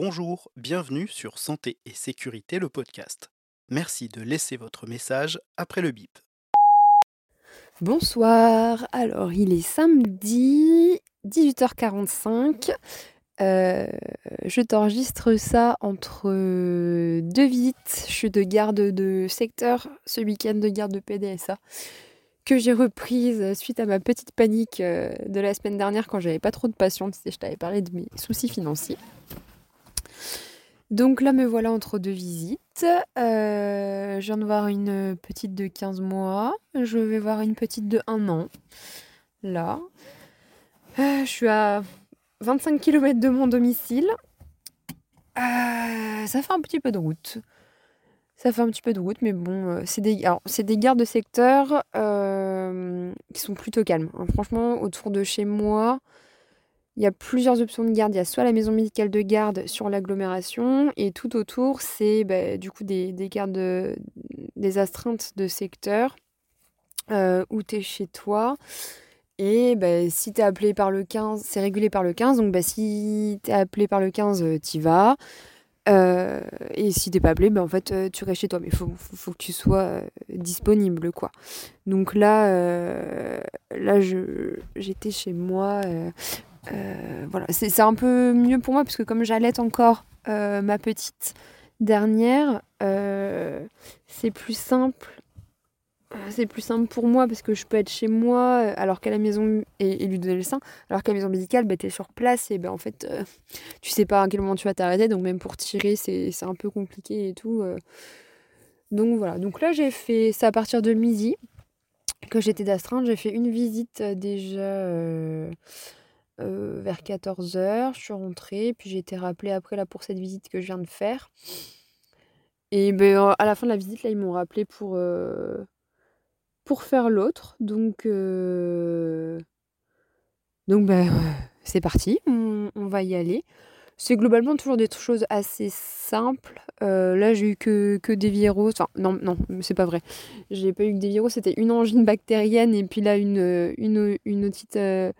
Bonjour, bienvenue sur Santé et Sécurité, le podcast. Merci de laisser votre message après le bip. Bonsoir, alors il est samedi 18h45. Euh, je t'enregistre ça entre deux visites. Je suis de garde de secteur ce week-end de garde de PDSA que j'ai reprise suite à ma petite panique euh, de la semaine dernière quand j'avais pas trop de sais, je t'avais parlé de mes soucis financiers. Donc là, me voilà entre deux visites. Euh, je viens de voir une petite de 15 mois. Je vais voir une petite de 1 an. Là. Euh, je suis à 25 km de mon domicile. ça fait un petit peu de route. Ça fait un petit peu de route, mais bon, euh, c'est des, gares de secteur euh, qui sont plutôt calmes. Hein. Franchement, autour de chez moi, il y a plusieurs options de garde. Il y a soit la maison médicale de garde sur l'agglomération, et tout autour, c'est bah, du coup des, des gardes, des astreintes de secteur euh, où tu es chez toi. Et bah, si tu es appelé par le 15, c'est régulé par le 15, donc bah, si tu es appelé par le 15, tu y vas. Euh, et si t'es pas appelé, ben en fait, euh, tu restes chez toi. Mais faut, faut, que tu sois euh, disponible, quoi. Donc là, là j'étais chez moi. Voilà, c'est un peu mieux pour moi, parce que comme j'allais encore ma petite dernière, c'est plus simple c'est plus simple pour moi parce que je peux être chez moi euh, alors qu'à la maison et, lui donner le sein alors qu'à la maison médicale bah, tu es sur place et ben en fait euh, tu sais pas à quel moment tu vas t'arrêter donc même pour tirer c'est un peu compliqué et tout euh. donc voilà donc là j'ai fait ça à partir de midi que j'étais d'astreinte j'ai fait une visite déjà vers 14h je suis rentrée puis j'ai été rappelée après là pour cette visite que je viens de faire et ben à la fin de la visite là ils m'ont rappelé pour pour faire l'autre. Donc, euh, donc ben, c'est parti, on, va y aller. C'est globalement toujours des choses assez simples. Euh, là, j'ai eu que, des virus. Non, non, c'est pas vrai. J'ai pas eu que des virus. C'était une angine bactérienne et puis là, une, une, une euh,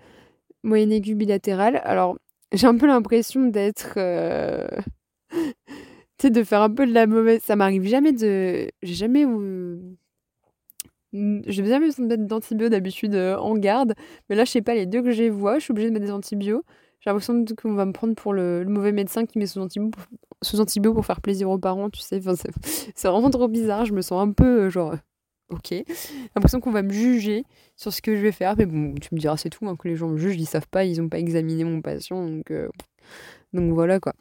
moyenne aiguë bilatérale. Alors, j'ai un peu l'impression d'être. tu sais, de faire un peu de la mauvaise. Ça m'arrive jamais de. J'ai jamais. J'ai jamais besoin de mettre d'antibio d'habitude euh, en garde, mais là, je sais pas, les deux que j'ai vois, je suis obligée de mettre des antibiotiques. J'ai l'impression qu'on va me prendre pour le, mauvais médecin qui met sous antibio, pour, sous antibio pour faire plaisir aux parents, tu sais. Enfin, c'est vraiment trop bizarre, je me sens un peu euh, genre. Ok. J'ai l'impression qu'on va me juger sur ce que je vais faire, mais bon, tu me diras, c'est tout, hein, que les gens me jugent, ils savent pas, ils ont pas examiné mon patient, donc, euh, voilà quoi.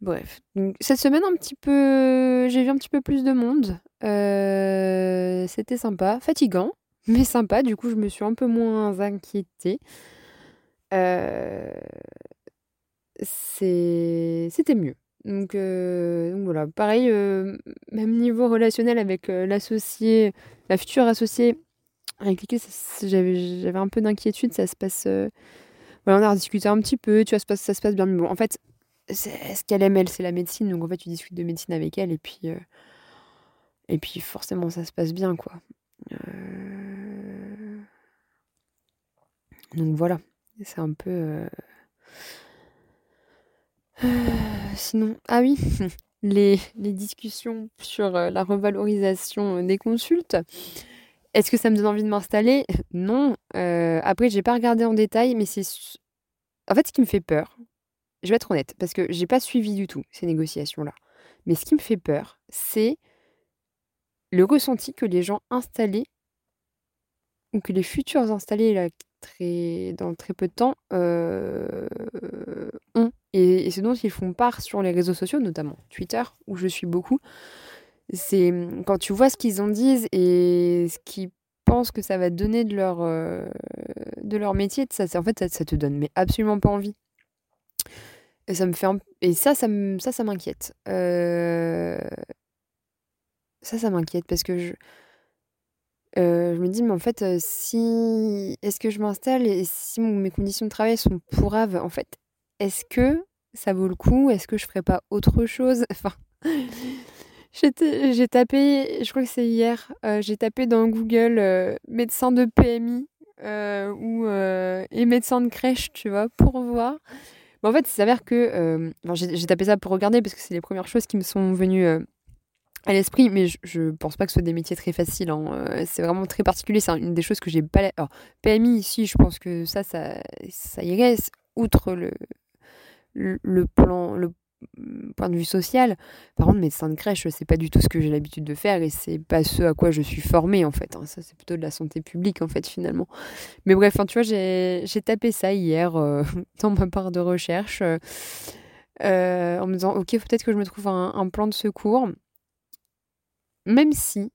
Bref, donc cette semaine un petit peu, j'ai vu un petit peu plus de monde. Euh, c'était sympa, fatigant, mais sympa. Du coup, je me suis un peu moins inquiétée. Euh, c'était mieux. Donc, euh, donc, voilà, pareil, même niveau relationnel avec l'associé, la future associée avec laquelle j'avais un peu d'inquiétude. Ça se passe. voilà, on a discuté un petit peu, tu vois, ça se passe, ça se passe bien. Mais bon, en fait, ce qu'elle aime, elle, c'est la médecine. Donc en fait, tu discutes de médecine avec elle et puis, euh, et puis forcément, ça se passe bien, quoi. Euh, donc voilà, c'est un peu. Euh, sinon, ah oui, les, les discussions sur la revalorisation des consultes. Est-ce que ça me donne envie de m'installer? Non. après, j'ai pas regardé en détail, mais c'est. En fait, ce qui me fait peur, je vais être honnête, parce que j'ai pas suivi du tout ces négociations-là. Mais ce qui me fait peur, c'est le ressenti que les gens installés, ou que les futurs installés là, très, dans très peu de temps, euh. Et, et ce dont ils font part sur les réseaux sociaux, notamment Twitter, où je suis beaucoup, c'est mmh, quand tu vois ce qu'ils en disent et ce qu'ils pensent que ça va donner de leur, euh, de leur métier, ça, en fait, ça, te donne mais absolument pas envie. Et ça me fait Et ça, ça, ça, ça m'inquiète. Euh, ça, ça m'inquiète parce que je... Euh, je me dis, mais en fait, si... Est-ce que je m'installe et si mes conditions de travail sont pourraves, en fait, est-ce que ça vaut le coup? Est-ce que je ferais pas autre chose? J'ai tapé, je crois que c'est hier, j'ai tapé dans Google médecin de PMI ou, et médecin de crèche, tu vois, pour voir. En fait, il s'avère que. j'ai tapé ça pour regarder parce que c'est les premières choses qui me sont venues à l'esprit, mais je, je, pense pas que ce soit des métiers très faciles. Hein. c'est vraiment très particulier. C'est une des choses que j'ai pas. Alors, PMI, ici, je pense que ça, ça, ça irait. Outre le, le, plan, le point de vue social. Par contre, médecin de crèche, c'est pas du tout ce que j'ai l'habitude de faire et c'est pas ce à quoi je suis formée en fait. Hein. Ça, c'est plutôt de la santé publique en fait finalement. Mais bref, tu vois, j'ai, tapé ça hier euh, dans ma part de recherche euh, en me disant, ok, peut-être que je me trouve un, plan de secours. Même si,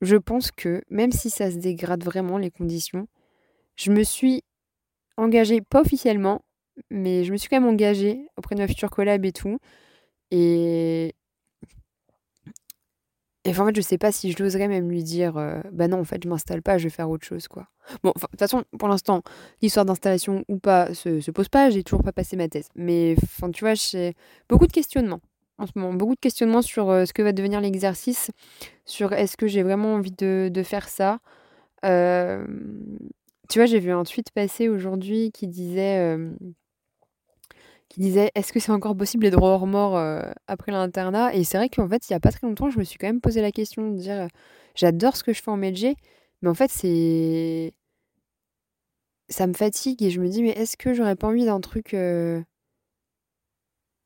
je pense que, même si ça se dégrade vraiment les conditions, je me suis engagée, pas officiellement, mais je me suis quand même engagée auprès de ma future collab et tout. Et. Et en fait, je sais pas si je l'oserais même lui dire euh, bah non, en fait, je m'installe pas, je vais faire autre chose, quoi. Bon, de toute façon, pour l'instant, l'histoire d'installation ou pas se, se pose pas, j'ai toujours pas passé ma thèse. Mais enfin, tu vois, j'ai beaucoup de questionnements en ce moment, beaucoup de questionnements sur euh, ce que va devenir l'exercice, sur est-ce que j'ai vraiment envie de, faire ça. Euh, tu vois, j'ai vu un tweet passer aujourd'hui qui disait qui disait est-ce que c'est encore possible les droits hors mort euh, après l'internat? Et c'est vrai qu'en fait, il n'y a pas très longtemps, je me suis quand même posé la question de dire euh, j'adore ce que je fais en médecine, mais en fait, c'est. Ça me fatigue et je me dis mais est-ce que j'aurais pas envie d'un truc euh,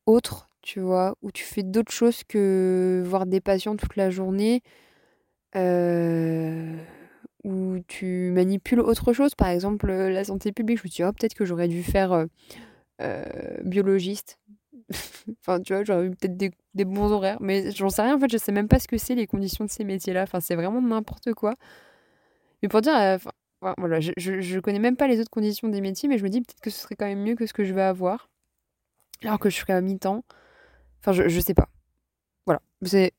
autre, tu vois, où tu fais d'autres choses que voir des patients toute la journée où tu manipules autre chose, par exemple la santé publique. Je me dit, oh, peut-être que j'aurais dû faire biologiste. enfin, tu vois, j'aurais eu peut-être des, bons horaires, mais j'en sais rien. En fait, je sais même pas ce que c'est les conditions de ces métiers-là. Enfin, c'est vraiment n'importe quoi. Mais pour dire, euh, voilà, je, je, connais même pas les autres conditions des métiers, mais je me dis peut-être que ce serait quand même mieux que ce que je vais avoir, alors que je serais à mi-temps. Enfin, je, je sais pas. Voilà. C'est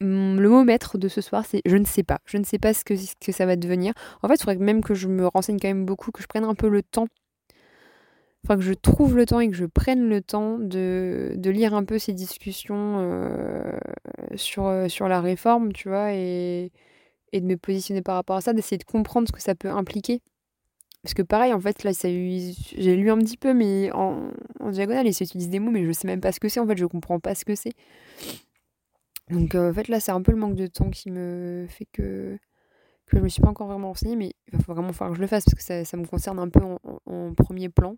le mot maître de ce soir, c'est je ne sais pas. Je ne sais pas ce que, ce que ça va devenir. En fait, il faudrait même que je me renseigne quand même beaucoup, que je prenne un peu le temps enfin que je trouve le temps et que je prenne le temps de, de lire un peu ces discussions euh, sur, euh, sur la réforme, tu vois, et, et de me positionner par rapport à ça, d'essayer de comprendre ce que ça peut impliquer. Parce que pareil, en fait, là, j'ai lu un petit peu, mais en, en diagonale, ils s'utilisent des mots, mais je sais même pas ce que c'est, en fait, je comprends pas ce que c'est. Donc, euh, en fait, là, c'est un peu le manque de temps qui me fait que, que je me suis pas encore vraiment renseignée, mais il va vraiment falloir que je le fasse, parce que ça, ça me concerne un peu en premier plan.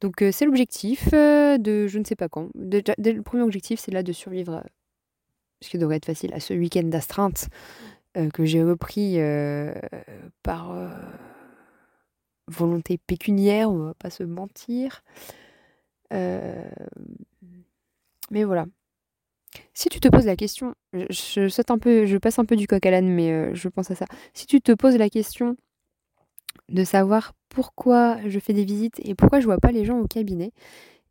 Donc c'est l'objectif de je ne sais pas quand. le premier objectif, c'est là de survivre, ce qui devrait être facile, à ce week-end d'astreinte que j'ai repris par volonté pécuniaire, on va pas se mentir. mais voilà. Si tu te poses la question, je passe un peu du coq à l'âne, mais je pense à ça. Si tu te poses la question de savoir pourquoi je fais des visites et pourquoi je vois pas les gens au cabinet,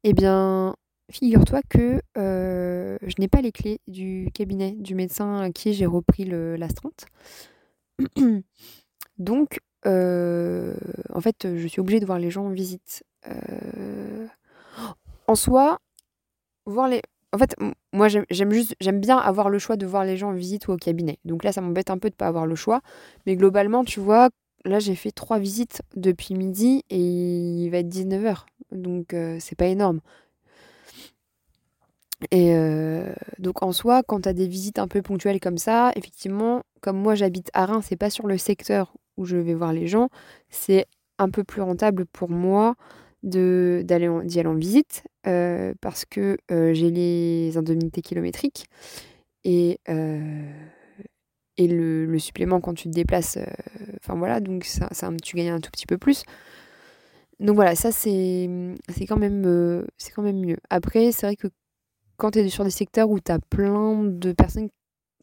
eh bien, figure-toi que euh, je n'ai pas les clés du cabinet du médecin à qui j'ai repris l'astreinte. Donc, euh, en fait, je suis obligée de voir les gens en visite. Euh, en soi, voir les. En fait, moi, j'aime juste, j'aime bien avoir le choix de voir les gens en visite ou au cabinet. Donc là, ça m'embête un peu de pas avoir le choix. Mais globalement, tu vois, là, j'ai fait trois visites depuis midi et il va être 19h. Donc, euh, c'est pas énorme. Et euh, donc, en soi, quand tu as des visites un peu ponctuelles comme ça, effectivement, comme moi j'habite à Reims, c'est pas sur le secteur où je vais voir les gens, c'est un peu plus rentable pour moi d'y aller, en visite euh, parce que j'ai les indemnités kilométriques et et le, supplément quand tu te déplaces. Euh, enfin voilà, donc ça, tu gagnes un tout petit peu plus. Donc voilà, ça c'est quand, même, euh, quand même mieux. Après, c'est vrai que quand tu es sur des secteurs où tu as plein de personnes,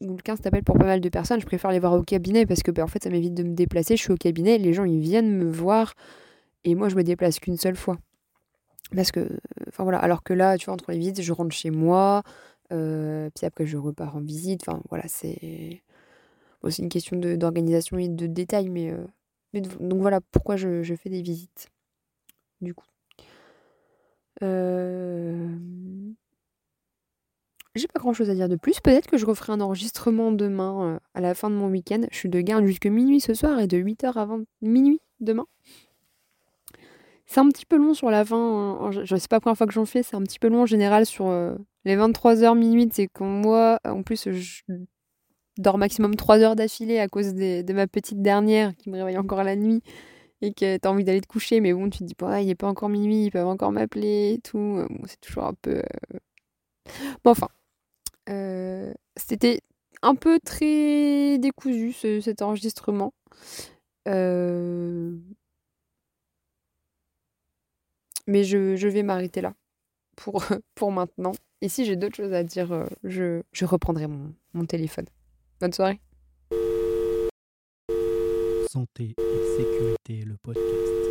où le 15 t'appelle pour pas mal de personnes, je préfère les voir au cabinet parce que bah, en fait ça m'évite de me déplacer. Je suis au cabinet, les gens ils viennent me voir et moi je me déplace qu'une seule fois. Parce que, enfin voilà, alors que là, tu vois, entre les visites, je rentre chez moi, euh, puis après je repars en visite, enfin voilà, c'est c'est une question d'organisation et de détails, mais, euh, donc voilà pourquoi je, fais des visites. Du coup. Euh, j'ai pas grand chose à dire de plus. Peut-être que je referai un enregistrement demain euh, à la fin de mon week-end. Je suis de garde jusque minuit ce soir et de 8h avant minuit demain. C'est un petit peu long sur la fin, hein. je sais pas la première fois que j'en fais, c'est un petit peu long en général sur, les 23:00 minuit, c'est quand moi, en plus, je dors maximum 3 heures d'affilée à cause de ma petite dernière qui me réveille encore la nuit et que tu as envie d'aller te coucher, mais bon, tu te dis: «Bah, il est pas encore minuit, ils peuvent encore m'appeler et tout», bon, c'est toujours un peu, bon, enfin, c'était un peu très décousu cet enregistrement. Mais je je vais m'arrêter là pour, pour maintenant et si j'ai d'autres choses à dire, je je reprendrai mon téléphone. Bonne soirée. Santé et sécurité, le podcast.